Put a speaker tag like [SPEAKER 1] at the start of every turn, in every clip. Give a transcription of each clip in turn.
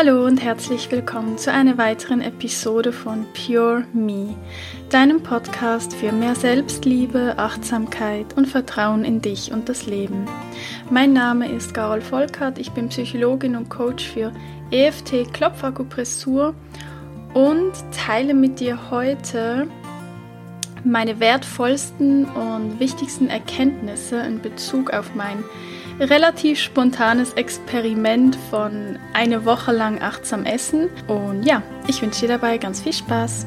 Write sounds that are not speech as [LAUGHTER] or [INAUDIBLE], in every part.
[SPEAKER 1] Hallo und herzlich willkommen zu einer weiteren Episode von Pure Me, deinem Podcast für mehr Selbstliebe, Achtsamkeit und Vertrauen in dich und das Leben. Mein Name ist Carol Volkert, ich bin Psychologin und Coach für EFT Klopfakupressur und teile mit dir heute meine wertvollsten und wichtigsten Erkenntnisse in Bezug auf mein relativ spontanes Experiment von eine Woche lang achtsam essen. Und ja, ich wünsche dir dabei ganz viel Spaß.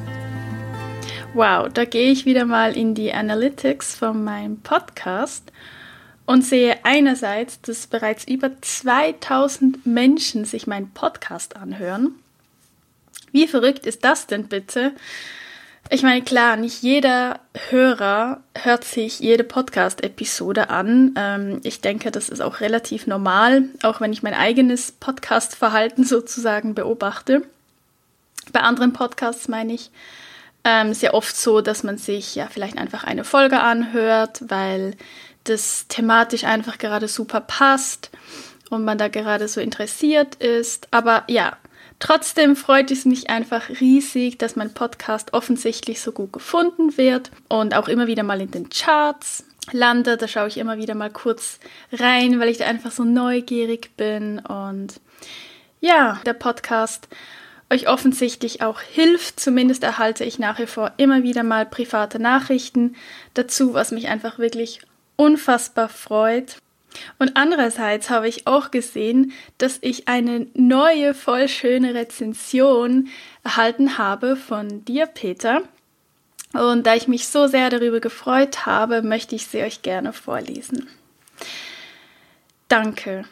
[SPEAKER 1] Wow, da gehe ich wieder mal in die Analytics von meinem Podcast und sehe einerseits, dass bereits über 2000 Menschen sich meinen Podcast anhören. Wie verrückt ist das denn bitte? Ich meine, klar, nicht jeder Hörer hört sich jede Podcast-Episode an. Ähm, ich denke, das ist auch relativ normal, auch wenn ich mein eigenes Podcast-Verhalten [LAUGHS] sozusagen beobachte. Bei anderen Podcasts meine ich ähm, sehr oft so, dass man sich ja vielleicht einfach eine Folge anhört, weil das thematisch einfach gerade super passt und man da gerade so interessiert ist. Aber ja, Trotzdem freut es mich einfach riesig, dass mein Podcast offensichtlich so gut gefunden wird und auch immer wieder mal in den Charts landet. Da schaue ich immer wieder mal kurz rein, weil ich da einfach so neugierig bin und ja, der Podcast euch offensichtlich auch hilft. Zumindest erhalte ich nach wie vor immer wieder mal private Nachrichten dazu, was mich einfach wirklich unfassbar freut. Und andererseits habe ich auch gesehen, dass ich eine neue, voll schöne Rezension erhalten habe von dir, Peter. Und da ich mich so sehr darüber gefreut habe, möchte ich sie euch gerne vorlesen. Danke.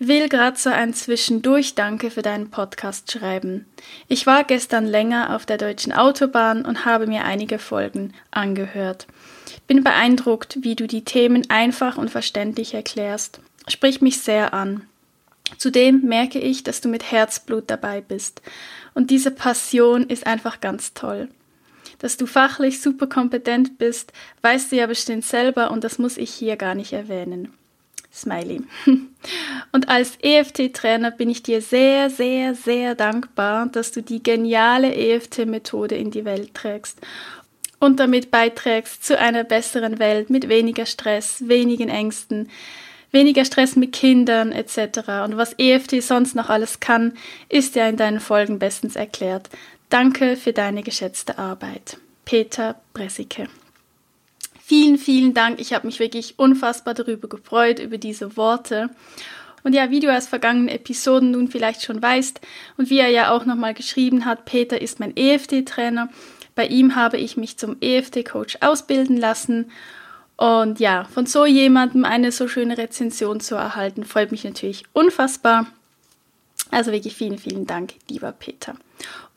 [SPEAKER 1] Will gerade so ein Zwischendurch-Danke für deinen Podcast schreiben. Ich war gestern länger auf der deutschen Autobahn und habe mir einige Folgen angehört. Bin beeindruckt, wie du die Themen einfach und verständlich erklärst. Sprich mich sehr an. Zudem merke ich, dass du mit Herzblut dabei bist. Und diese Passion ist einfach ganz toll. Dass du fachlich super kompetent bist, weißt du ja bestimmt selber und das muss ich hier gar nicht erwähnen. Smiley. [LAUGHS] Und als EFT-Trainer bin ich dir sehr, sehr, sehr dankbar, dass du die geniale EFT-Methode in die Welt trägst und damit beiträgst zu einer besseren Welt mit weniger Stress, wenigen Ängsten, weniger Stress mit Kindern etc. Und was EFT sonst noch alles kann, ist ja in deinen Folgen bestens erklärt. Danke für deine geschätzte Arbeit. Peter Bressicke. Vielen, vielen Dank. Ich habe mich wirklich unfassbar darüber gefreut, über diese Worte. Und ja, wie du aus vergangenen Episoden nun vielleicht schon weißt und wie er ja auch nochmal geschrieben hat, Peter ist mein EFT-Trainer bei ihm habe ich mich zum EFT-Coach ausbilden lassen. Und ja, von so jemandem eine so schöne Rezension zu erhalten, freut mich natürlich unfassbar. Also wirklich vielen, vielen Dank, lieber Peter.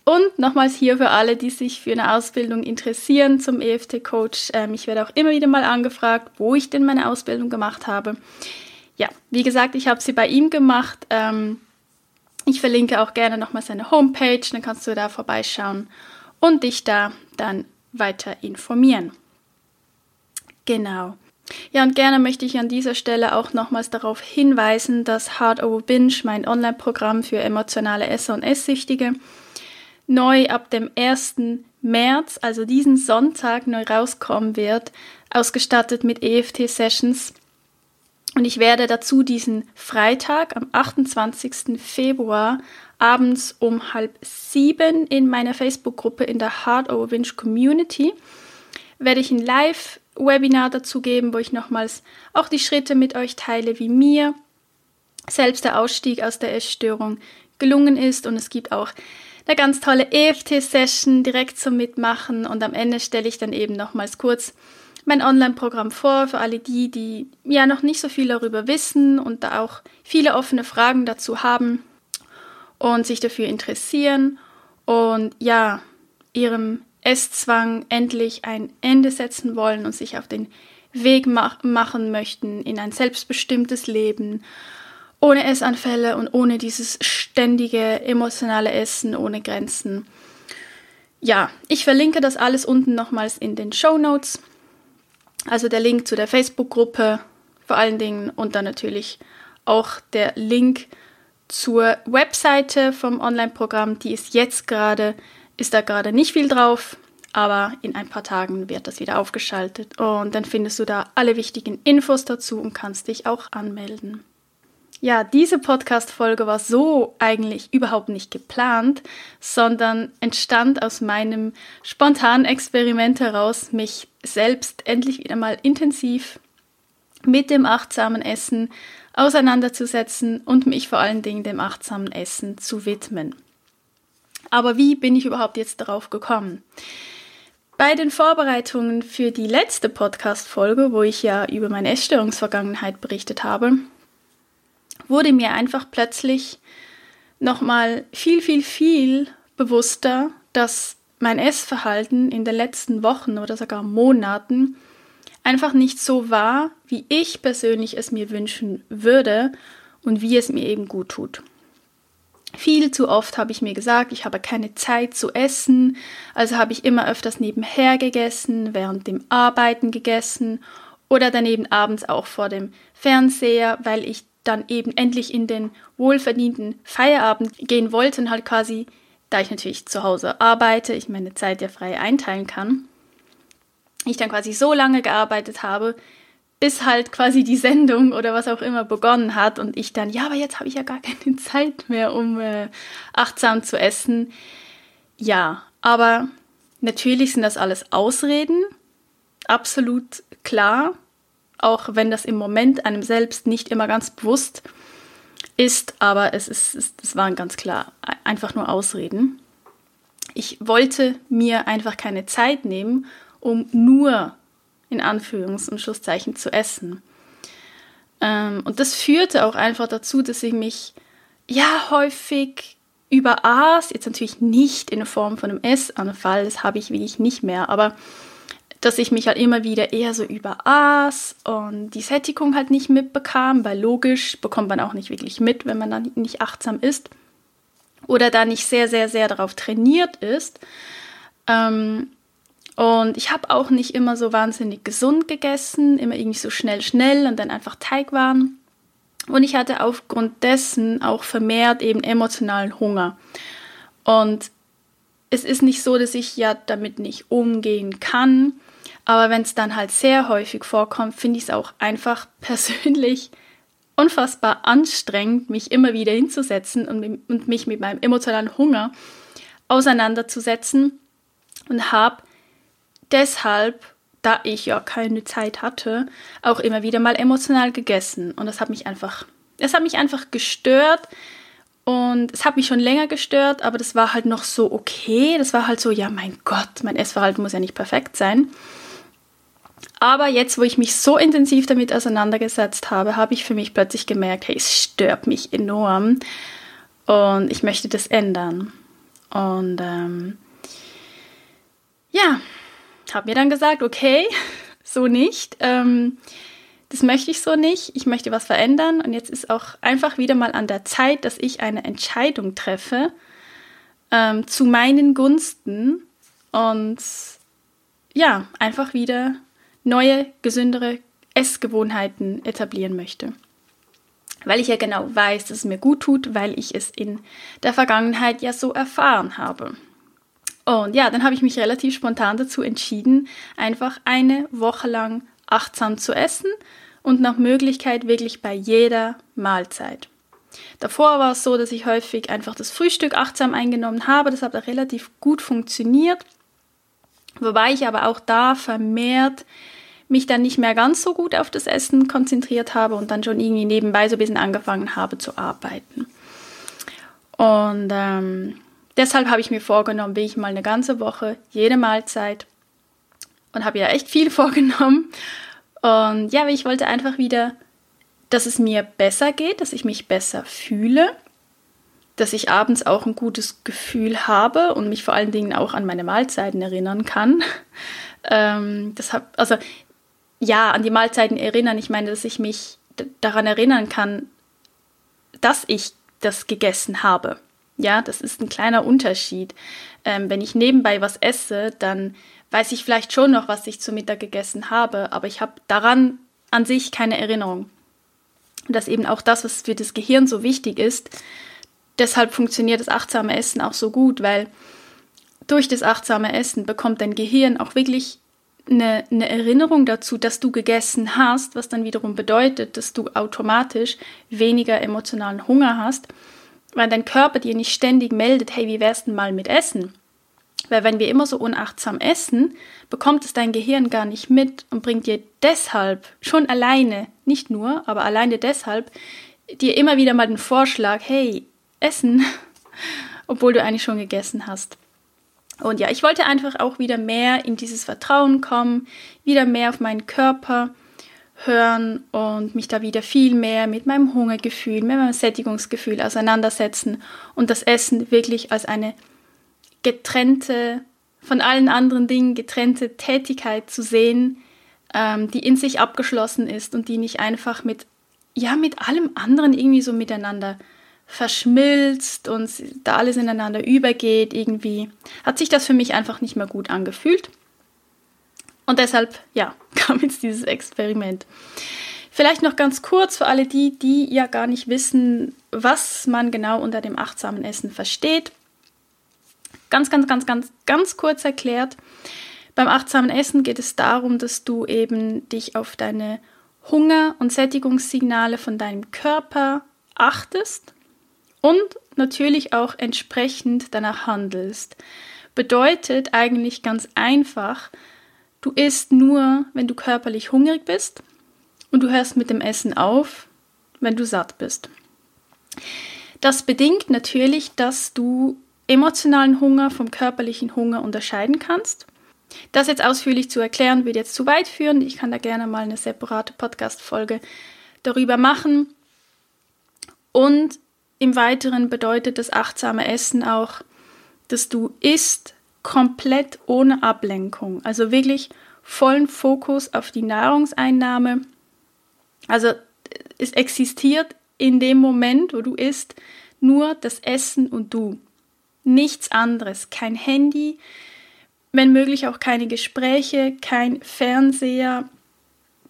[SPEAKER 1] Und nochmals hier für alle, die sich für eine Ausbildung interessieren zum EFT-Coach. Ähm, ich werde auch immer wieder mal angefragt, wo ich denn meine Ausbildung gemacht habe. Ja, wie gesagt, ich habe sie bei ihm gemacht. Ähm, ich verlinke auch gerne nochmal seine Homepage, dann kannst du da vorbeischauen und dich da dann weiter informieren. Genau. Ja, und gerne möchte ich an dieser Stelle auch nochmals darauf hinweisen, dass Hard Over Binge, mein Online-Programm für emotionale Esser und Esssüchtige, neu ab dem 1. März, also diesen Sonntag, neu rauskommen wird, ausgestattet mit EFT-Sessions. Und ich werde dazu diesen Freitag am 28. Februar abends um halb sieben in meiner Facebook-Gruppe in der Hard Over Winch Community werde ich ein Live-Webinar dazu geben, wo ich nochmals auch die Schritte mit euch teile, wie mir selbst der Ausstieg aus der Essstörung gelungen ist. Und es gibt auch eine ganz tolle EFT-Session direkt zum Mitmachen. Und am Ende stelle ich dann eben nochmals kurz mein Online-Programm vor für alle die, die ja noch nicht so viel darüber wissen und da auch viele offene Fragen dazu haben und sich dafür interessieren und ja, ihrem Esszwang endlich ein Ende setzen wollen und sich auf den Weg mach machen möchten in ein selbstbestimmtes Leben, ohne Essanfälle und ohne dieses ständige emotionale Essen ohne Grenzen. Ja, ich verlinke das alles unten nochmals in den Show Notes. Also der Link zu der Facebook-Gruppe vor allen Dingen und dann natürlich auch der Link zur Webseite vom Online-Programm, die ist jetzt gerade, ist da gerade nicht viel drauf, aber in ein paar Tagen wird das wieder aufgeschaltet und dann findest du da alle wichtigen Infos dazu und kannst dich auch anmelden. Ja, diese Podcast-Folge war so eigentlich überhaupt nicht geplant, sondern entstand aus meinem spontanen Experiment heraus, mich selbst endlich wieder mal intensiv mit dem achtsamen Essen auseinanderzusetzen und mich vor allen Dingen dem achtsamen Essen zu widmen. Aber wie bin ich überhaupt jetzt darauf gekommen? Bei den Vorbereitungen für die letzte Podcast-Folge, wo ich ja über meine Essstörungsvergangenheit berichtet habe, wurde mir einfach plötzlich nochmal viel, viel, viel bewusster, dass mein Essverhalten in den letzten Wochen oder sogar Monaten einfach nicht so war, wie ich persönlich es mir wünschen würde und wie es mir eben gut tut. Viel zu oft habe ich mir gesagt, ich habe keine Zeit zu essen, also habe ich immer öfters nebenher gegessen, während dem Arbeiten gegessen oder daneben abends auch vor dem Fernseher, weil ich dann eben endlich in den wohlverdienten Feierabend gehen wollte und halt quasi, da ich natürlich zu Hause arbeite, ich meine Zeit ja frei einteilen kann, ich dann quasi so lange gearbeitet habe, bis halt quasi die Sendung oder was auch immer begonnen hat und ich dann, ja, aber jetzt habe ich ja gar [LAUGHS] keine Zeit mehr, um äh, achtsam zu essen. Ja, aber natürlich sind das alles Ausreden, absolut klar, auch wenn das im Moment einem selbst nicht immer ganz bewusst ist, aber es ist, es, es waren ganz klar einfach nur Ausreden. Ich wollte mir einfach keine Zeit nehmen, um nur in Anführungs- und Schlusszeichen zu essen. Ähm, und das führte auch einfach dazu, dass ich mich ja häufig überaß, jetzt natürlich nicht in Form von einem Essanfall, das habe ich wirklich nicht mehr, aber dass ich mich halt immer wieder eher so überaß und die Sättigung halt nicht mitbekam, weil logisch bekommt man auch nicht wirklich mit, wenn man dann nicht achtsam ist oder da nicht sehr, sehr, sehr darauf trainiert ist. Ähm, und ich habe auch nicht immer so wahnsinnig gesund gegessen, immer irgendwie so schnell, schnell und dann einfach Teigwaren. Und ich hatte aufgrund dessen auch vermehrt eben emotionalen Hunger. Und es ist nicht so, dass ich ja damit nicht umgehen kann, aber wenn es dann halt sehr häufig vorkommt, finde ich es auch einfach [LAUGHS] persönlich unfassbar anstrengend, mich immer wieder hinzusetzen und, und mich mit meinem emotionalen Hunger auseinanderzusetzen und habe deshalb, da ich ja keine Zeit hatte, auch immer wieder mal emotional gegessen. Und das hat mich einfach, das hat mich einfach gestört. Und es hat mich schon länger gestört, aber das war halt noch so okay. Das war halt so, ja, mein Gott, mein Essverhalten muss ja nicht perfekt sein. Aber jetzt, wo ich mich so intensiv damit auseinandergesetzt habe, habe ich für mich plötzlich gemerkt, hey, es stört mich enorm und ich möchte das ändern. Und ähm, ja, habe mir dann gesagt, okay, [LAUGHS] so nicht. Ähm, das möchte ich so nicht. Ich möchte was verändern. Und jetzt ist auch einfach wieder mal an der Zeit, dass ich eine Entscheidung treffe ähm, zu meinen Gunsten und ja, einfach wieder neue, gesündere Essgewohnheiten etablieren möchte. Weil ich ja genau weiß, dass es mir gut tut, weil ich es in der Vergangenheit ja so erfahren habe. Und ja, dann habe ich mich relativ spontan dazu entschieden, einfach eine Woche lang achtsam zu essen und nach Möglichkeit wirklich bei jeder Mahlzeit. Davor war es so, dass ich häufig einfach das Frühstück achtsam eingenommen habe. Das hat auch relativ gut funktioniert. Wobei ich aber auch da vermehrt mich dann nicht mehr ganz so gut auf das Essen konzentriert habe und dann schon irgendwie nebenbei so ein bisschen angefangen habe zu arbeiten. Und ähm, Deshalb habe ich mir vorgenommen, will ich mal eine ganze Woche, jede Mahlzeit und habe ja echt viel [LAUGHS] vorgenommen. Und ja, ich wollte einfach wieder, dass es mir besser geht, dass ich mich besser fühle, dass ich abends auch ein gutes Gefühl habe und mich vor allen Dingen auch an meine Mahlzeiten erinnern kann. [LAUGHS] Ähm, das hab, also ja, an die Mahlzeiten erinnern. Ich meine, dass ich mich daran erinnern kann, dass ich das gegessen habe. Ja, das ist ein kleiner Unterschied. Ähm, wenn ich nebenbei was esse, dann weiß ich vielleicht schon noch, was ich zu Mittag gegessen habe, aber ich habe daran an sich keine Erinnerung. Und das eben auch das, was für das Gehirn so wichtig ist. Deshalb funktioniert das achtsame Essen auch so gut, weil durch das achtsame Essen bekommt dein Gehirn auch wirklich eine, eine, Erinnerung dazu, dass du gegessen hast, was dann wiederum bedeutet, dass du automatisch weniger emotionalen Hunger hast, weil dein Körper dir nicht ständig meldet, hey, wie wär's denn mal mit Essen? Weil wenn wir immer so unachtsam essen, bekommt es dein Gehirn gar nicht mit und bringt dir deshalb schon alleine, nicht nur, aber alleine deshalb, dir immer wieder mal den Vorschlag, hey, essen, [LAUGHS] obwohl du eigentlich schon gegessen hast. Und ja, ich wollte einfach auch wieder mehr in dieses Vertrauen kommen, wieder mehr auf meinen Körper hören und mich da wieder viel mehr mit meinem Hungergefühl, mit meinem Sättigungsgefühl auseinandersetzen und das Essen wirklich als eine getrennte, von allen anderen Dingen getrennte Tätigkeit zu sehen, ähm, die in sich abgeschlossen ist und die nicht einfach mit, ja, mit allem anderen irgendwie so miteinander verschmilzt und da alles ineinander übergeht, irgendwie hat sich das für mich einfach nicht mehr gut angefühlt. Und deshalb, ja, [LAUGHS] kam jetzt dieses Experiment. Vielleicht noch ganz kurz für alle die, die ja gar nicht wissen, was man genau unter dem achtsamen Essen versteht. Ganz, ganz, ganz, ganz, ganz kurz erklärt. Beim achtsamen Essen geht es darum, dass du eben dich auf deine Hunger- und Sättigungssignale von deinem Körper achtest und natürlich auch entsprechend danach handelst. Bedeutet eigentlich ganz einfach, du isst nur, wenn du körperlich hungrig bist und du hörst mit dem Essen auf, wenn du satt bist. Das bedingt natürlich, dass du emotionalen Hunger vom körperlichen Hunger unterscheiden kannst. Das jetzt ausführlich zu erklären, wird jetzt zu weit führen. Ich kann da gerne mal eine separate Podcast-Folge darüber machen. Und im Weiteren bedeutet das achtsame Essen auch, dass du isst komplett ohne Ablenkung. Also wirklich vollen Fokus auf die Nahrungseinnahme. Also es existiert in dem Moment, wo du isst, nur das Essen und du. Nichts anderes. Kein Handy, wenn möglich auch keine Gespräche, kein Fernseher,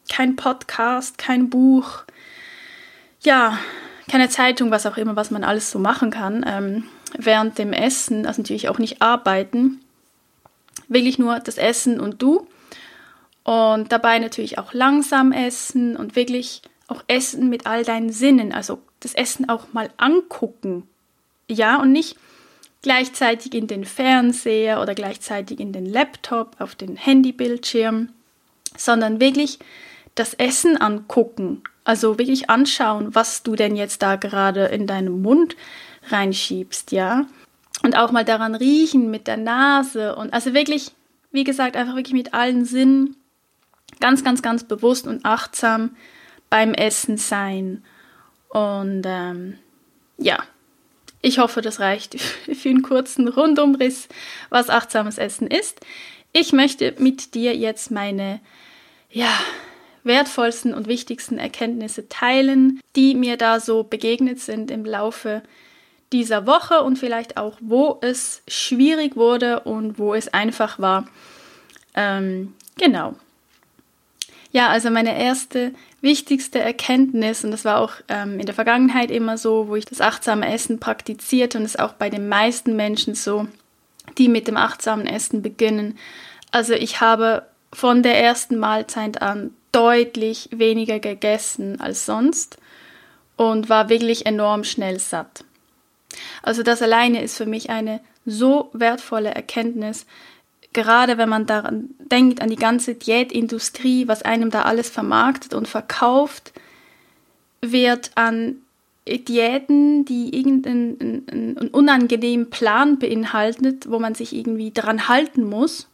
[SPEAKER 1] kein Podcast, kein Buch. Ja, keine Zeitung, was auch immer, was man alles so machen kann. Ähm, während dem Essen, also natürlich auch nicht arbeiten. Wirklich nur das Essen und du. Und dabei natürlich auch langsam essen und wirklich auch essen mit all deinen Sinnen. Also das Essen auch mal angucken. Ja, und nicht gleichzeitig in den Fernseher oder gleichzeitig in den Laptop, auf den Handybildschirm, sondern wirklich das Essen angucken. Also wirklich anschauen, was du denn jetzt da gerade in deinem Mund reinschiebst, ja. Und auch mal daran riechen mit der Nase und also wirklich, wie gesagt, einfach wirklich mit allen Sinnen ganz, ganz, ganz bewusst und achtsam beim Essen sein. Und ähm, ja, ich hoffe, das reicht [LAUGHS] für einen kurzen Rundumriss, was achtsames Essen ist. Ich möchte mit dir jetzt meine, ja, wertvollsten und wichtigsten Erkenntnisse teilen, die mir da so begegnet sind im Laufe dieser Woche und vielleicht auch, wo es schwierig wurde und wo es einfach war. Ähm, genau. Ja, also meine erste wichtigste Erkenntnis, und das war auch ähm, in der Vergangenheit immer so, wo ich das achtsame Essen praktizierte und es auch bei den meisten Menschen so, die mit dem achtsamen Essen beginnen. Also ich habe von der ersten Mahlzeit an deutlich weniger gegessen als sonst und war wirklich enorm schnell satt. Also das alleine ist für mich eine so wertvolle Erkenntnis, gerade wenn man daran denkt, an die ganze Diätindustrie, was einem da alles vermarktet und verkauft wird an Diäten, die irgendeinen einen unangenehmen Plan beinhaltet, wo man sich irgendwie dran halten muss,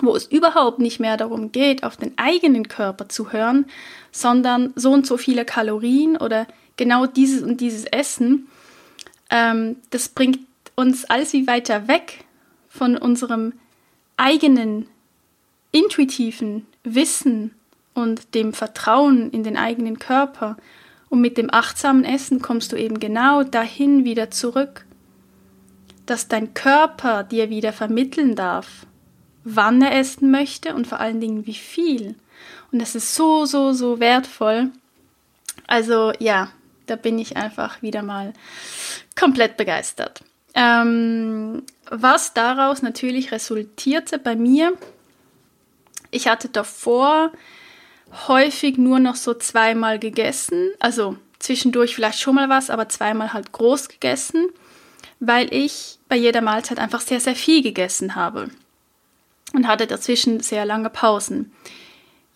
[SPEAKER 1] wo es überhaupt nicht mehr darum geht, auf den eigenen Körper zu hören, sondern so und so viele Kalorien oder genau dieses und dieses Essen, ähm, das bringt uns alles wie weiter weg von unserem eigenen intuitiven Wissen und dem Vertrauen in den eigenen Körper. Und mit dem achtsamen Essen kommst du eben genau dahin wieder zurück, dass dein Körper dir wieder vermitteln darf, wann er essen möchte und vor allen Dingen wie viel. Und das ist so, so, so wertvoll. Also ja, da bin ich einfach wieder mal komplett begeistert. Ähm, was daraus natürlich resultierte bei mir, ich hatte davor häufig nur noch so zweimal gegessen, also zwischendurch vielleicht schon mal was, aber zweimal halt groß gegessen, weil ich bei jeder Mahlzeit einfach sehr, sehr viel gegessen habe und hatte dazwischen sehr lange Pausen.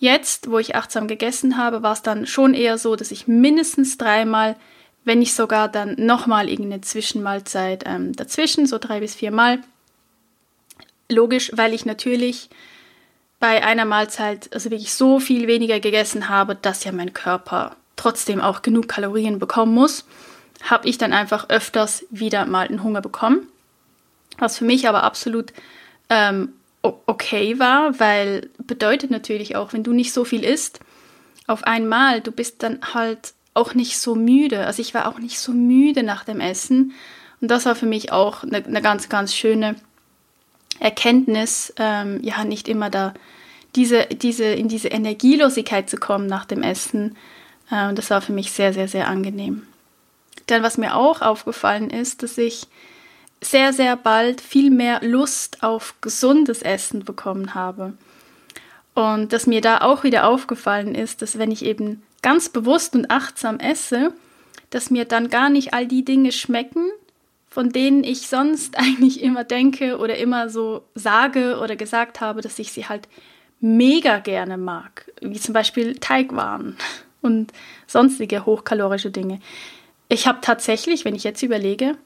[SPEAKER 1] Jetzt, wo ich achtsam gegessen habe, war es dann schon eher so, dass ich mindestens dreimal, wenn nicht sogar dann nochmal irgendeine Zwischenmahlzeit ähm, dazwischen, so drei bis viermal. Logisch, weil ich natürlich bei einer Mahlzeit also wirklich so viel weniger gegessen habe, dass ja mein Körper trotzdem auch genug Kalorien bekommen muss, habe ich dann einfach öfters wieder mal einen Hunger bekommen. Was für mich aber absolut ähm, okay war, weil bedeutet natürlich auch, wenn du nicht so viel isst auf einmal, du bist dann halt auch nicht so müde. Also ich war auch nicht so müde nach dem Essen. Und das war für mich auch eine, eine ganz, ganz schöne Erkenntnis, ähm, ja, nicht immer da diese, diese, in diese Energielosigkeit zu kommen nach dem Essen. Äh, und das war für mich sehr, sehr, sehr angenehm. Dann, was mir auch aufgefallen ist, dass ich sehr, sehr bald viel mehr Lust auf gesundes Essen bekommen habe. Und dass mir da auch wieder aufgefallen ist, dass wenn ich eben ganz bewusst und achtsam esse, dass mir dann gar nicht all die Dinge schmecken, von denen ich sonst [LAUGHS] eigentlich immer denke oder immer so sage oder gesagt habe, dass ich sie halt mega gerne mag, wie zum Beispiel Teigwaren und sonstige hochkalorische Dinge. Ich habe tatsächlich, wenn ich jetzt überlege,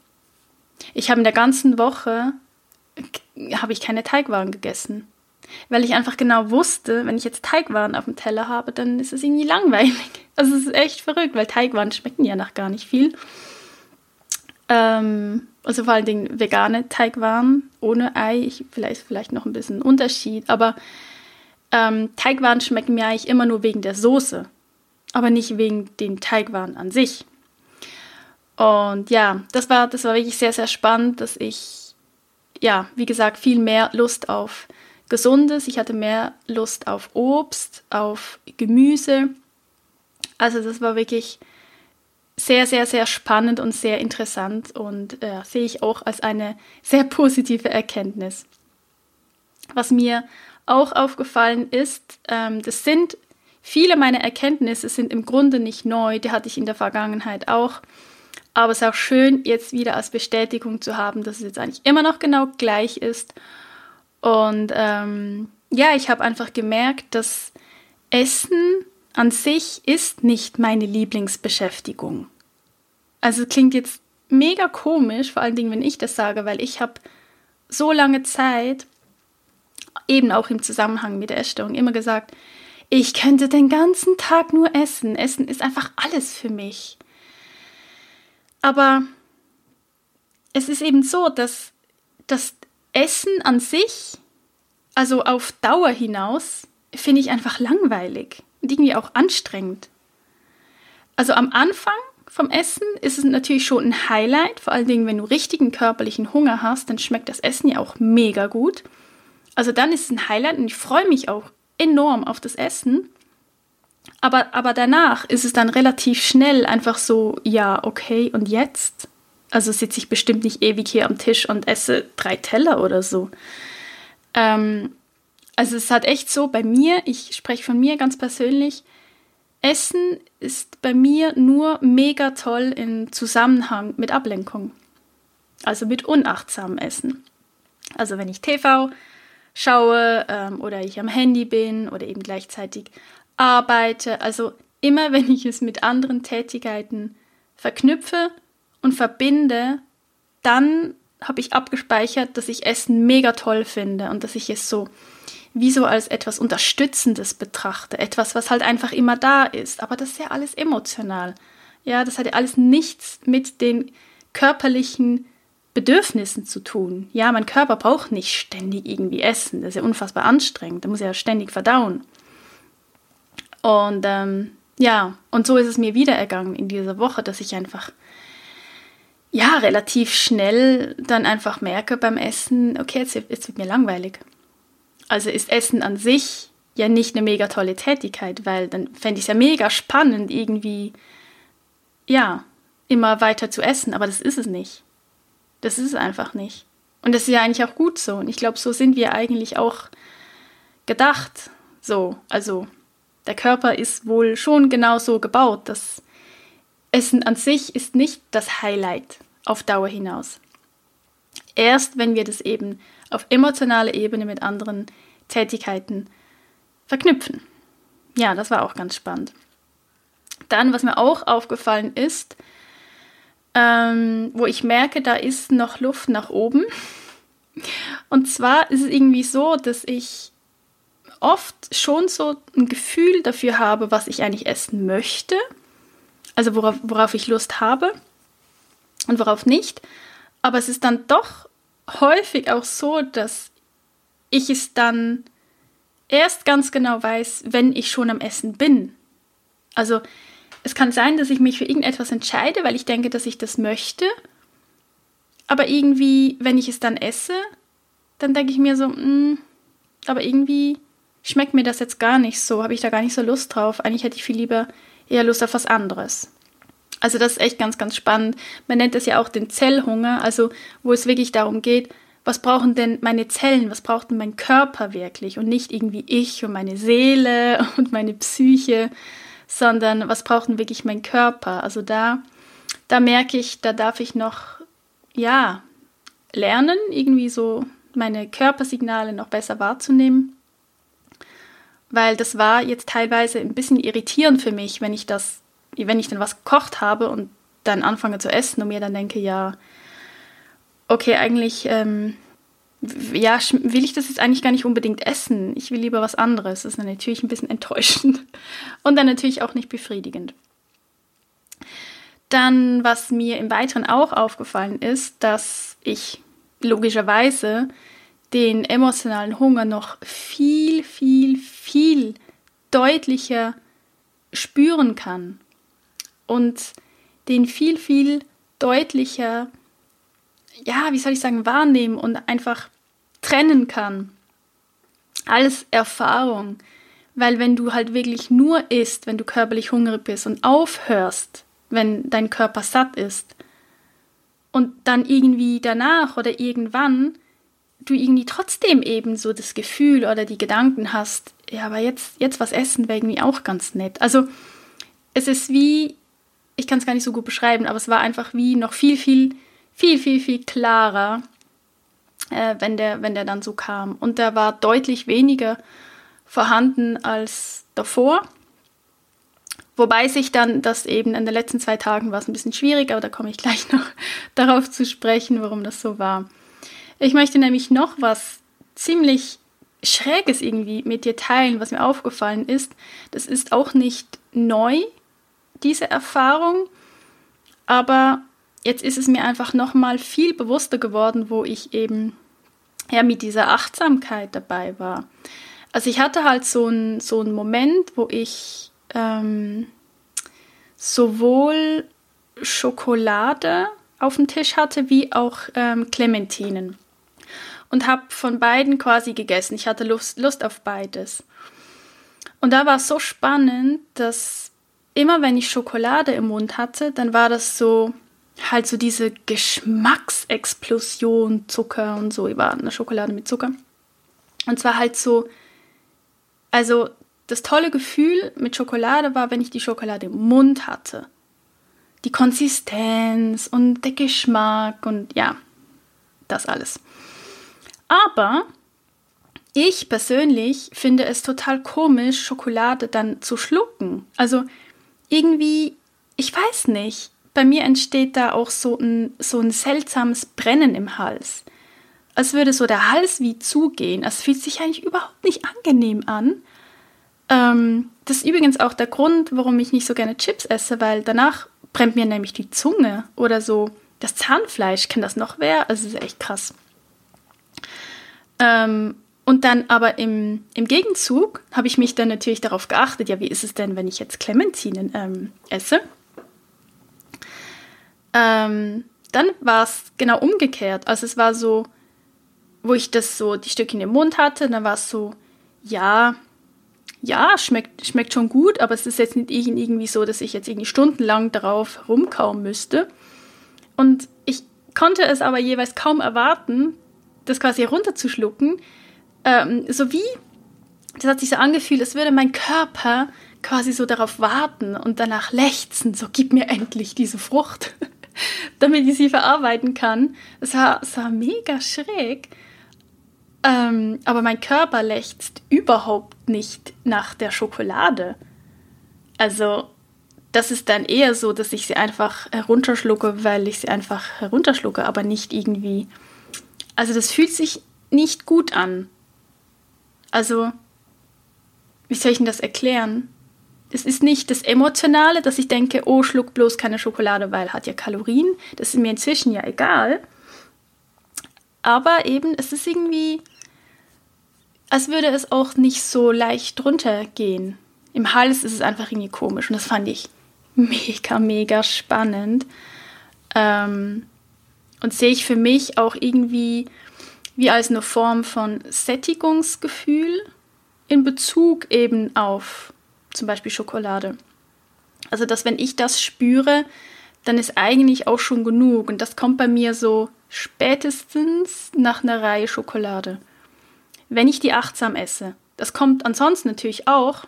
[SPEAKER 1] ich habe in der ganzen Woche habe ich keine Teigwaren gegessen, weil ich einfach genau wusste, wenn ich jetzt Teigwaren auf dem Teller habe, dann ist es irgendwie langweilig. [LAUGHS] Also es ist echt verrückt, weil Teigwaren schmecken ja nach gar nicht viel. Ähm, also vor allen Dingen vegane Teigwaren ohne Ei, ich, vielleicht vielleicht noch ein bisschen Unterschied, aber ähm, Teigwaren schmecken mir eigentlich immer nur wegen der Soße, aber nicht wegen den Teigwaren an sich. Und ja, das war, das war wirklich sehr, sehr spannend, dass ich, ja, wie gesagt, viel mehr Lust auf Gesundes, ich hatte mehr Lust auf Obst, auf Gemüse. Also das war wirklich sehr, sehr, sehr spannend und sehr interessant und äh, sehe ich auch als eine sehr positive Erkenntnis. Was mir auch aufgefallen ist, ähm, das sind viele meiner Erkenntnisse sind im Grunde nicht neu, die hatte ich in der Vergangenheit auch. Aber es ist auch schön, jetzt wieder als Bestätigung zu haben, dass es jetzt eigentlich immer noch genau gleich ist. Und ähm, ja, ich habe einfach gemerkt, dass Essen an sich ist nicht meine Lieblingsbeschäftigung. Also es klingt jetzt mega komisch, vor allen Dingen, wenn ich das sage, weil ich habe so lange Zeit, eben auch im Zusammenhang mit der Essstörung, immer gesagt, ich könnte den ganzen Tag nur essen. Essen ist einfach alles für mich. Aber es ist eben so, dass das Essen an sich, also auf Dauer hinaus, finde ich einfach langweilig und irgendwie auch anstrengend. Also am Anfang vom Essen ist es natürlich schon ein Highlight, vor allen Dingen, wenn du richtigen körperlichen Hunger hast, dann schmeckt das Essen ja auch mega gut. Also dann ist es ein Highlight und ich freue mich auch enorm auf das Essen. Aber, aber danach ist es dann relativ schnell einfach so, ja, okay, und jetzt? Also sitze ich bestimmt nicht ewig hier am Tisch und esse drei Teller oder so. Ähm, also es hat echt so bei mir, ich spreche von mir ganz persönlich, Essen ist bei mir nur mega toll im Zusammenhang mit Ablenkung. Also mit unachtsamem Essen. Also wenn ich TV schaue ähm, oder ich am Handy bin oder eben gleichzeitig arbeite. Also immer [LAUGHS] wenn ich es mit anderen Tätigkeiten verknüpfe und verbinde, dann habe ich abgespeichert, dass ich Essen mega toll finde und dass ich es so wie so als etwas Unterstützendes betrachte. Etwas, was halt einfach immer da ist. Aber das ist ja alles emotional. Ja, das hat ja alles nichts mit den körperlichen Bedürfnissen zu tun. Ja, mein Körper braucht nicht ständig irgendwie Essen. Das ist ja unfassbar anstrengend. Da muss er ja ständig verdauen. Und ähm, ja, und so ist es mir wieder ergangen in dieser Woche, dass ich einfach ja relativ schnell dann einfach merke beim Essen, okay, jetzt, jetzt wird mir langweilig. Also ist Essen an sich ja nicht eine mega tolle Tätigkeit, weil dann fände ich es ja mega spannend, irgendwie ja, immer weiter zu essen, aber das ist es nicht. Das ist es einfach nicht. Und das ist ja eigentlich auch gut so. Und ich glaube, so sind wir eigentlich auch gedacht. So, also der Körper ist wohl schon genau so gebaut. Das Essen an sich ist nicht das Highlight auf Dauer hinaus. Erst wenn wir das eben auf emotionaler Ebene mit anderen Tätigkeiten verknüpfen. Ja, das war auch ganz spannend. Dann, was mir auch aufgefallen ist, ähm, wo ich merke, da ist noch Luft nach oben. Und zwar ist es irgendwie so, dass ich oft schon so ein Gefühl dafür habe, was ich eigentlich essen möchte. Also worauf, worauf ich Lust habe und worauf nicht. Aber es ist dann doch häufig auch so, dass ich es dann erst ganz genau weiß, wenn ich schon am Essen bin. Also es kann sein, dass ich mich für irgendetwas entscheide, weil ich denke, dass ich das möchte. Aber irgendwie, wenn ich es dann esse, dann denke ich mir so, mh, mm, aber irgendwie schmeckt mir das jetzt gar nicht so, habe ich da gar nicht so Lust drauf. Eigentlich hätte ich viel lieber eher Lust auf was anderes. Also das ist echt ganz, ganz spannend. Man nennt das ja auch den Zellhunger, also wo es wirklich darum geht, was brauchen denn meine Zellen, was braucht denn mein Körper wirklich und nicht irgendwie ich und meine Seele [LAUGHS] und meine Psyche, sondern was braucht denn wirklich mein Körper? Also da, da merke ich, da darf ich noch, ja, lernen, irgendwie so meine Körpersignale noch besser wahrzunehmen. Weil das war jetzt teilweise ein bisschen irritierend für mich, wenn ich das, wenn ich dann was gekocht habe und dann anfange zu essen und mir dann denke, ja, okay, eigentlich, ähm, ja, will ich das jetzt eigentlich gar nicht unbedingt essen. Ich will lieber was anderes. Das ist dann natürlich ein bisschen [LAUGHS] enttäuschend und dann natürlich auch nicht befriedigend. Dann, was mir im Weiteren auch aufgefallen ist, dass ich logischerweise den emotionalen Hunger noch viel, viel, viel deutlicher spüren kann und den viel, viel deutlicher ja, wie soll ich sagen, wahrnehmen und einfach trennen kann. Alles Erfahrung. Weil wenn du halt wirklich nur isst, wenn du körperlich hungrig bist und aufhörst, wenn dein Körper satt ist und dann irgendwie danach oder irgendwann du irgendwie trotzdem eben so das Gefühl oder die Gedanken hast, ja, aber jetzt, jetzt was essen wäre irgendwie auch ganz nett. Also es ist wie, ich kann es gar nicht so gut beschreiben, aber es war einfach wie noch viel, viel viel, viel, viel klarer, äh, wenn, der, wenn der dann so kam. Und der war deutlich weniger vorhanden als davor. Wobei sich dann das eben in den letzten zwei Tagen war es ein bisschen schwierig, aber da komme ich gleich [LAUGHS] noch darauf zu sprechen, warum das so war. Ich möchte nämlich noch was ziemlich Schräges irgendwie mit dir teilen, was mir aufgefallen ist. Das ist auch nicht neu, diese Erfahrung, aber jetzt ist es mir einfach nochmal viel bewusster geworden, wo ich eben ja mit dieser Achtsamkeit dabei war. Also ich hatte halt so einen so Moment, wo ich ähm, sowohl Schokolade auf dem Tisch hatte, wie auch ähm, Clementinen. Und habe von beiden quasi gegessen. Ich hatte Lust, Lust auf beides. Und da war es so spannend, dass immer wenn ich Schokolade im Mund hatte, dann war das so, halt so diese Geschmacksexplosion, Zucker und so. Ich war eine Schokolade mit Zucker. Und zwar halt so, also das tolle Gefühl mit Schokolade war, wenn ich die Schokolade im Mund hatte. Die Konsistenz und der Geschmack und ja, das alles. Aber ich persönlich finde es total komisch, Schokolade dann zu schlucken. Also irgendwie, ich weiß nicht bei mir entsteht da auch so ein, so ein seltsames Brennen im Hals. Als würde so der Hals wie zugehen. Es fühlt sich eigentlich überhaupt nicht angenehm an. Ähm, das ist übrigens auch der Grund, warum ich nicht so gerne Chips esse, weil danach brennt mir nämlich die Zunge oder so das Zahnfleisch. Kennt das noch wer? Also ist echt krass. Ähm, und dann aber im, im Gegenzug habe ich mich dann natürlich darauf geachtet, ja, wie ist es denn, wenn ich jetzt Clementinen ähm, esse? Ähm, dann war es genau umgekehrt. Also es war so, wo ich das so, die in den Mund hatte, dann war es so, ja, ja, schmeckt, schmeckt schon gut, aber es ist jetzt nicht irgendwie so, dass ich jetzt irgendwie stundenlang darauf rumkauen müsste. Und ich konnte es aber jeweils kaum erwarten, das quasi runterzuschlucken. Ähm, so wie, das hat sich so angefühlt, als würde mein Körper quasi so darauf warten und danach lechzen, so gib mir endlich diese Frucht, [LAUGHS] damit ich sie verarbeiten kann. Es war, war mega schräg. Ähm, aber mein Körper lechzt überhaupt nicht nach der Schokolade. Also, das ist dann eher so, dass ich sie einfach herunterschlucke, weil ich sie einfach herunterschlucke, aber nicht irgendwie. Also, das fühlt sich nicht gut an. Also, wie soll ich denn das erklären? Es ist nicht das Emotionale, dass ich denke, oh, schluck bloß keine Schokolade, weil hat ja Kalorien. Das ist mir inzwischen ja egal. Aber eben, es ist irgendwie, als würde es auch nicht so leicht runtergehen. Im Hals ist es einfach irgendwie komisch und das fand ich mega, mega spannend. Ähm, und sehe ich für mich auch irgendwie wie als eine Form von Sättigungsgefühl in Bezug eben auf zum Beispiel Schokolade. Also, dass wenn ich das spüre, dann ist eigentlich auch schon genug. Und das kommt bei mir so spätestens nach einer Reihe Schokolade wenn ich die achtsam esse. Das kommt ansonsten natürlich auch,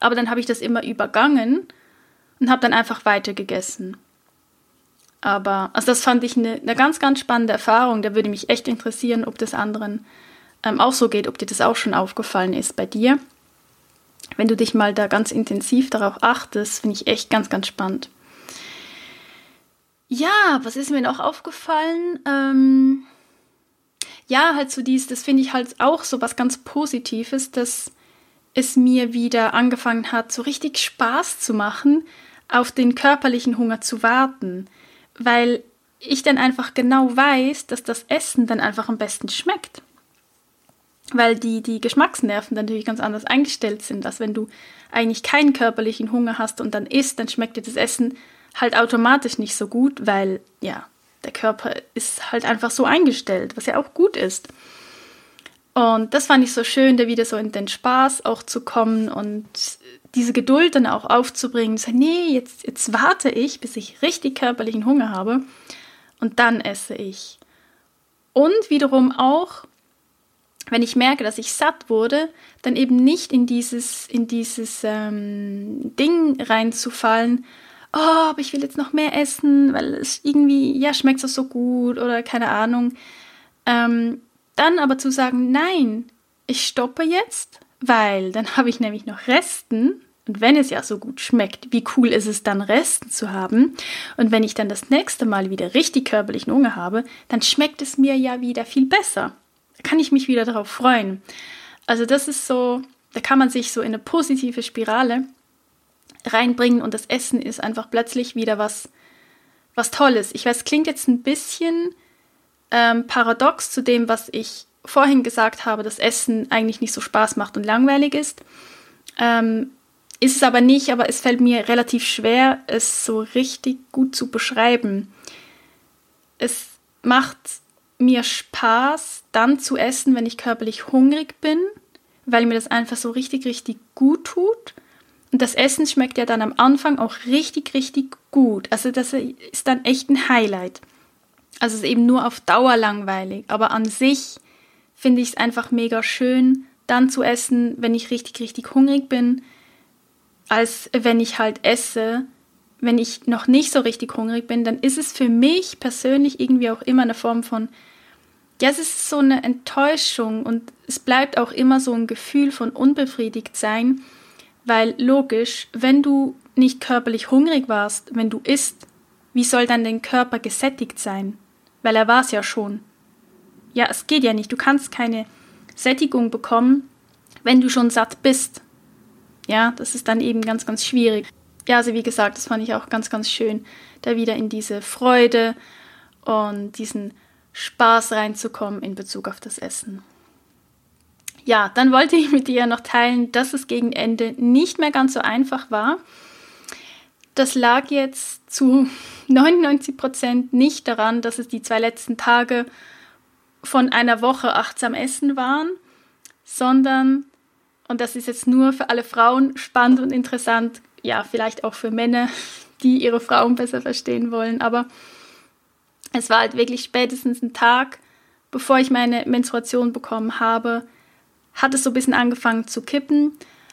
[SPEAKER 1] aber dann habe ich das immer übergangen und habe dann einfach weiter gegessen. Aber, also das fand ich eine, eine, ganz, ganz spannende Erfahrung. Da würde mich echt interessieren, ob das anderen ähm, auch so geht, ob dir das auch schon aufgefallen ist bei dir. Wenn du dich mal da ganz intensiv darauf achtest, finde ich echt ganz, ganz spannend. Ja, was ist mir noch aufgefallen? Ähm, ja, halt so dies, das finde ich halt auch so was ganz Positives, dass es mir wieder angefangen hat, so richtig Spaß zu machen, auf den körperlichen Hunger zu warten, weil ich dann einfach genau weiß, dass das Essen dann einfach am besten schmeckt. Weil die, die Geschmacksnerven dann natürlich ganz anders eingestellt sind, als wenn du eigentlich keinen körperlichen Hunger hast und dann isst, dann schmeckt dir das Essen halt automatisch nicht so gut, weil ja, der Körper ist halt einfach so eingestellt, was ja auch gut ist. Und das fand ich so schön, da wieder so in den Spaß auch zu kommen und diese Geduld dann auch aufzubringen. So, nee, jetzt, jetzt warte ich, bis ich richtig körperlichen Hunger habe und dann esse ich. Und wiederum auch, wenn ich merke, dass ich satt wurde, dann eben nicht in dieses, in dieses ähm, Ding reinzufallen, oh, aber ich will jetzt noch mehr essen, weil es irgendwie, ja, schmeckt es so gut oder keine Ahnung. Ähm, dann aber zu sagen, nein, ich stoppe jetzt, weil dann habe ich nämlich noch Resten. Und wenn es ja so gut schmeckt, wie cool ist es dann, Resten zu haben? Und wenn ich dann das nächste Mal wieder richtig körperlichen Hunger habe, dann schmeckt es mir ja wieder viel besser. Da kann ich mich wieder darauf freuen. Also das ist so, da kann man sich so in eine positive Spirale reinbringen und das Essen ist einfach plötzlich wieder was, was Tolles. Ich weiß, klingt jetzt ein bisschen ähm, paradox zu dem, was ich vorhin gesagt habe, dass Essen eigentlich nicht so Spaß macht und langweilig ist. Ähm, ist es aber nicht, aber es fällt mir relativ schwer, es so richtig gut zu beschreiben. Es macht mir Spaß, dann zu essen, wenn ich körperlich hungrig bin, weil mir das einfach so richtig, richtig gut tut. Und das Essen schmeckt ja dann am Anfang auch richtig, richtig gut. Also das ist dann echt ein Highlight. Also es ist eben nur auf Dauer langweilig. Aber an sich finde ich es einfach mega schön, dann zu essen, wenn ich richtig, richtig hungrig bin, als wenn ich halt esse. Wenn ich noch nicht so richtig hungrig bin, dann ist es für mich persönlich irgendwie auch immer eine Form von, ja, es ist so eine Enttäuschung und es bleibt auch immer so ein Gefühl von unbefriedigt sein, weil logisch, wenn du nicht körperlich hungrig warst, wenn du isst, wie soll dann dein Körper gesättigt sein? Weil er war es ja schon. Ja, es geht ja nicht. Du kannst keine Sättigung bekommen, wenn du schon satt bist. Ja, das ist dann eben ganz, ganz schwierig. Ja, also wie gesagt, das fand ich auch ganz, ganz schön, da wieder in diese Freude und diesen Spaß reinzukommen in Bezug auf das Essen. Ja, dann wollte ich mit dir noch teilen, dass es gegen Ende nicht mehr ganz so einfach war. Das lag jetzt zu [LAUGHS] 99 Prozent nicht daran, dass es die zwei letzten Tage von einer Woche achtsam essen waren, sondern, und das ist jetzt nur für alle Frauen spannend und interessant, ja, vielleicht auch für Männer, [LAUGHS] die ihre Frauen besser verstehen wollen, aber es war halt wirklich spätestens ein Tag, bevor ich meine Menstruation bekommen habe, hat es so ein bisschen angefangen zu kippen,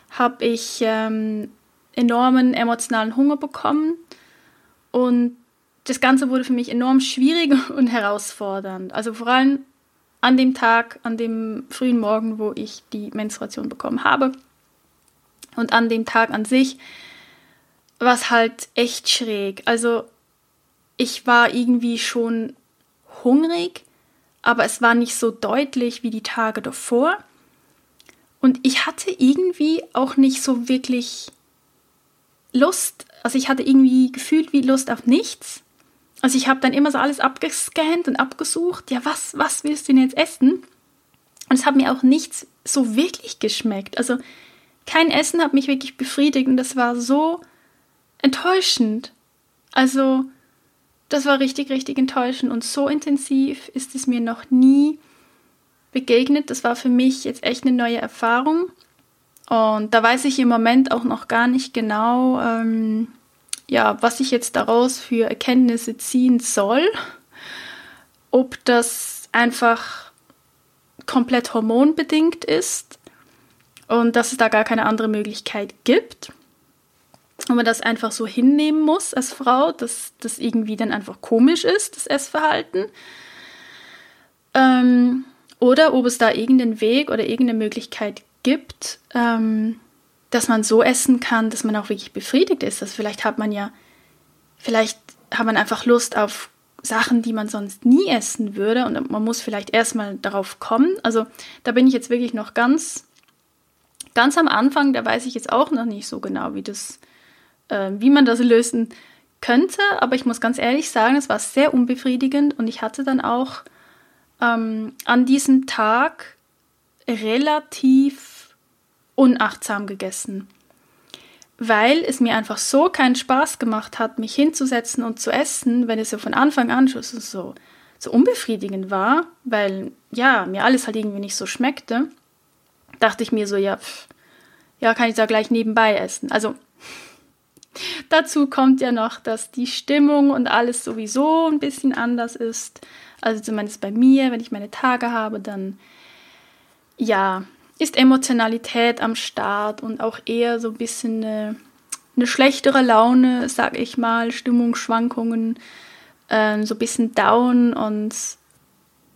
[SPEAKER 1] habe ich ähm, enormen emotionalen Hunger bekommen und das Ganze wurde für mich enorm schwierig [LAUGHS] und herausfordernd. Also vor allem an dem Tag, an dem frühen Morgen, wo ich die Menstruation bekommen habe und an dem Tag an sich war es halt echt schräg. Also ich war irgendwie schon hungrig, aber es war nicht so deutlich wie die Tage davor. Und ich hatte irgendwie auch nicht so wirklich Lust, also ich hatte irgendwie gefühlt wie Lust auf nichts. Also ich habe dann immer so alles abgescannt und abgesucht, ja, was, was willst du denn jetzt essen? Und es hat mir auch nichts so wirklich geschmeckt. Also kein Essen hat mich wirklich befriedigt und das war so enttäuschend. Also das war richtig, richtig enttäuschend und so intensiv ist es mir noch nie begegnet. Das war für mich jetzt echt eine neue Erfahrung. Und da weiß ich im Moment auch noch gar nicht genau, ähm, ja, was ich jetzt daraus für Erkenntnisse ziehen soll. Ob das einfach komplett hormonbedingt ist und dass es da gar keine andere Möglichkeit gibt. Und man das einfach so hinnehmen muss als Frau, dass das irgendwie dann einfach komisch ist, das Essverhalten. Ähm, oder ob es da irgendeinen Weg oder irgendeine Möglichkeit gibt, ähm, dass man so essen kann, dass man auch wirklich befriedigt ist. Also vielleicht hat man ja, vielleicht hat man einfach Lust auf Sachen, die man sonst nie essen würde und man muss vielleicht erstmal darauf kommen. Also da bin ich jetzt wirklich noch ganz, ganz am Anfang, da weiß ich jetzt auch noch nicht so genau, wie das, äh, wie man das lösen könnte, aber ich muss ganz ehrlich sagen, es war sehr unbefriedigend und ich hatte dann auch ähm, an diesem Tag relativ unachtsam gegessen, weil es mir einfach so keinen Spaß gemacht hat, mich hinzusetzen und zu essen, wenn es ja von Anfang an schon so, so unbefriedigend war, weil ja, mir alles halt irgendwie nicht so schmeckte, dachte ich mir so, ja, pff, ja, kann ich da gleich nebenbei essen. Also [LAUGHS] dazu kommt ja noch, dass die Stimmung und alles sowieso ein bisschen anders ist. Also zumindest bei mir, wenn ich meine Tage habe, dann ja, ist Emotionalität am Start und auch eher so ein bisschen eine, eine schlechtere Laune, sag ich mal, Stimmungsschwankungen, äh, so ein bisschen down und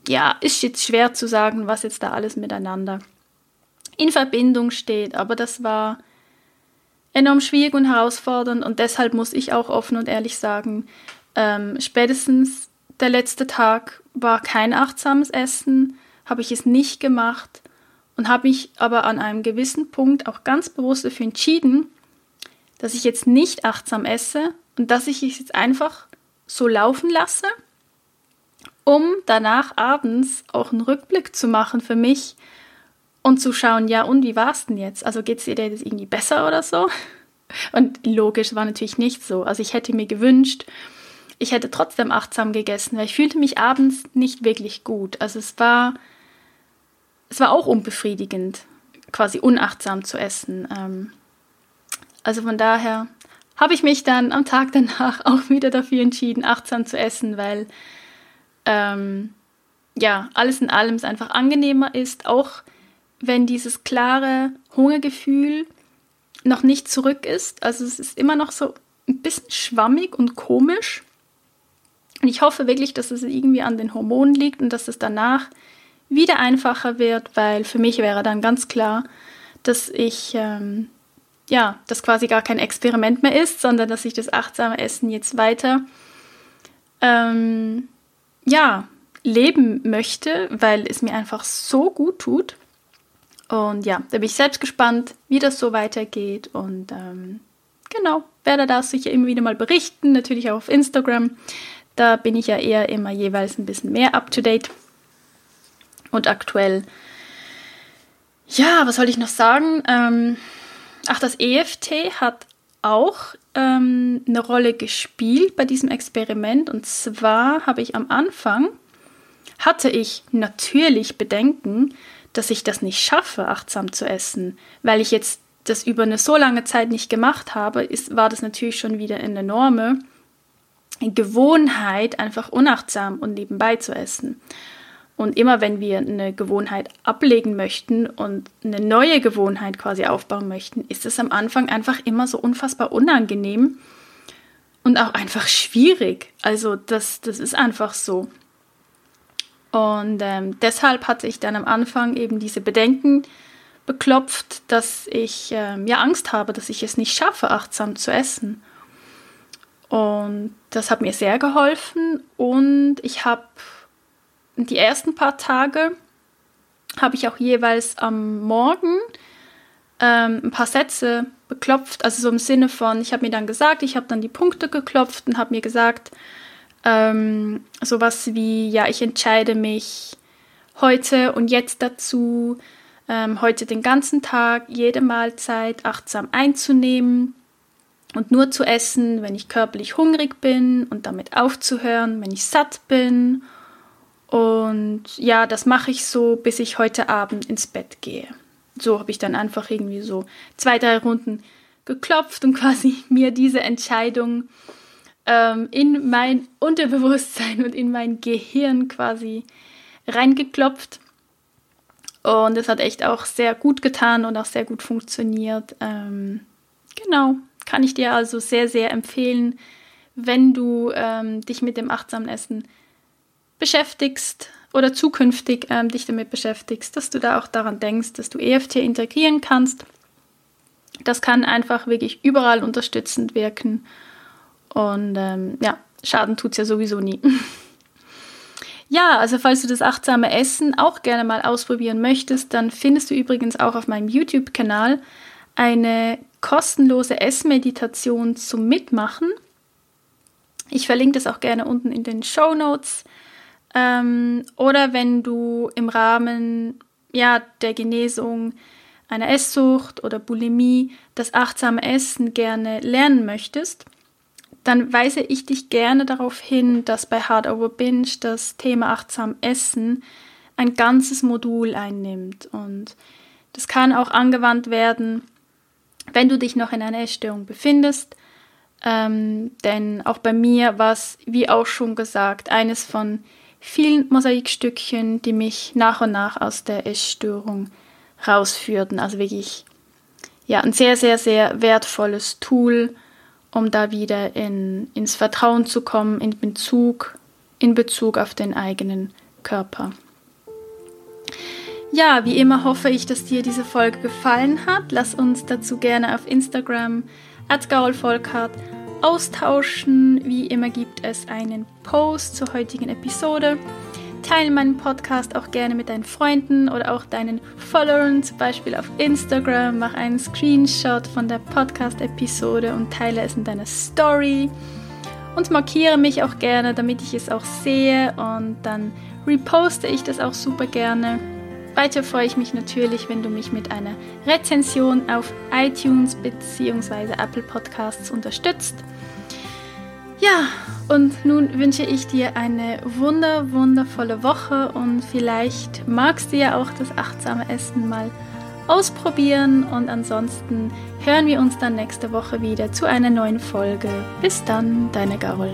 [SPEAKER 1] ja, ist jetzt schwer zu sagen, was jetzt da alles miteinander in Verbindung steht, aber das war enorm schwierig und herausfordernd und deshalb muss ich auch offen und ehrlich sagen, ähm, spätestens der letzte Tag war kein achtsames Essen, habe ich es nicht gemacht und habe mich aber an einem gewissen Punkt auch ganz bewusst dafür entschieden, dass ich jetzt nicht achtsam esse und dass ich es jetzt einfach so laufen lasse, um danach abends auch einen Rückblick zu machen für mich und zu schauen, ja, und wie war es denn jetzt? Also geht es dir jetzt irgendwie besser oder so? [LAUGHS] Und logisch war natürlich nicht so. Also ich hätte mir gewünscht, ich hätte trotzdem achtsam gegessen, weil ich fühlte mich abends nicht wirklich gut. Also es war es war auch unbefriedigend, quasi unachtsam zu essen. Ähm, also von daher habe ich mich dann am Tag danach [LAUGHS] auch wieder dafür entschieden, achtsam zu essen, weil ähm, ja, alles in allem es einfach angenehmer ist, auch wenn dieses klare Hungergefühl noch nicht zurück ist. Also es ist immer noch so ein bisschen schwammig und komisch. Und ich hoffe wirklich, dass es irgendwie an den Hormonen liegt und dass es danach wieder einfacher wird, weil für mich wäre dann ganz klar, dass ich, ähm, ja, das quasi gar kein Experiment mehr ist, sondern dass ich das achtsame Essen jetzt weiter, ähm, ja, leben möchte, weil es mir einfach so gut tut. Und ja, da bin ich selbst gespannt, wie das so weitergeht. Und ähm, genau, werde das sicher immer wieder mal berichten, natürlich auch auf Instagram. Da bin ich ja eher immer jeweils ein bisschen mehr up-to-date und aktuell. Ja, was soll ich noch sagen? Ähm, ach, das EFT hat auch ähm, eine Rolle gespielt bei diesem Experiment. Und zwar habe ich am Anfang, hatte ich natürlich Bedenken, dass ich das nicht schaffe, achtsam zu essen, weil ich jetzt das über eine so lange Zeit nicht gemacht habe, ist, war das natürlich schon wieder eine enorme Gewohnheit, einfach unachtsam und nebenbei zu essen. Und immer wenn wir eine Gewohnheit ablegen möchten und eine neue Gewohnheit quasi aufbauen möchten, ist es am Anfang einfach immer so unfassbar unangenehm und auch einfach schwierig. Also das, das ist einfach so. Und ähm, deshalb hatte ich dann am Anfang eben diese Bedenken beklopft, dass ich ähm, ja Angst habe, dass ich es nicht schaffe, achtsam zu essen. Und das hat mir sehr geholfen und ich habe die ersten paar Tage habe ich auch jeweils am Morgen ähm, ein paar Sätze beklopft, also so im Sinne von, ich habe mir dann gesagt, ich habe dann die Punkte geklopft und habe mir gesagt, ähm, sowas wie, ja, ich entscheide mich heute und jetzt dazu, ähm, heute den ganzen Tag, jede Mahlzeit achtsam einzunehmen und nur zu essen, wenn ich körperlich hungrig bin und damit aufzuhören, wenn ich satt bin und ja, das mache ich so, bis ich heute Abend ins Bett gehe. So habe ich dann einfach irgendwie so zwei, drei Runden geklopft und [LAUGHS] quasi mir diese Entscheidung ähm, in mein Unterbewusstsein und in mein Gehirn quasi reingeklopft. Und es hat echt auch sehr gut getan und auch sehr gut funktioniert. Ähm, genau, kann ich dir also sehr, sehr empfehlen, wenn du ähm, dich mit dem achtsamen Essen beschäftigst oder zukünftig ähm, dich damit beschäftigst, dass du da auch daran denkst, dass du EFT integrieren kannst. Das kann einfach wirklich überall unterstützend wirken. Und ähm, ja, Schaden tut es ja sowieso nie. [LAUGHS] ja, also falls du das achtsame Essen auch gerne mal ausprobieren möchtest, dann findest du übrigens auch auf meinem YouTube-Kanal eine kostenlose Essmeditation zum Mitmachen. Ich verlinke das auch gerne unten in den Show Notes. Ähm, oder wenn du im Rahmen ja, der Genesung einer Esssucht oder Bulimie das achtsame Essen gerne lernen möchtest, dann weise ich dich gerne darauf hin, dass bei Hard Over Binge das Thema achtsam Essen ein ganzes Modul einnimmt. Und das kann auch angewandt werden, wenn du dich noch in einer Essstörung befindest. Ähm, denn auch bei mir war es, wie auch schon gesagt, eines von vielen Mosaikstückchen, die mich nach und nach aus der Essstörung rausführten. Also wirklich ja, ein sehr, sehr, sehr wertvolles Tool, um da wieder in, ins Vertrauen zu kommen, in Bezug, in Bezug auf den eigenen Körper. Ja, wie immer hoffe ich, dass dir diese Folge gefallen hat. Lass uns dazu gerne auf Instagram at austauschen. Wie immer gibt es einen Post zur heutigen Episode. Teile meinen Podcast auch gerne mit deinen Freunden oder auch deinen Followern, zum Beispiel auf Instagram. Mach einen Screenshot von der Podcast-Episode und teile es in deiner Story. Und markiere mich auch gerne, damit ich es auch sehe und dann reposte ich das auch super gerne. Weiter freue ich mich natürlich, wenn du mich mit einer Rezension auf iTunes bzw. Apple Podcasts unterstützt. Ja, und nun wünsche ich dir eine wunder, wundervolle Woche und vielleicht magst du ja auch das achtsame Essen mal ausprobieren und ansonsten hören wir uns dann nächste Woche wieder zu einer neuen Folge. Bis dann, deine Gaul.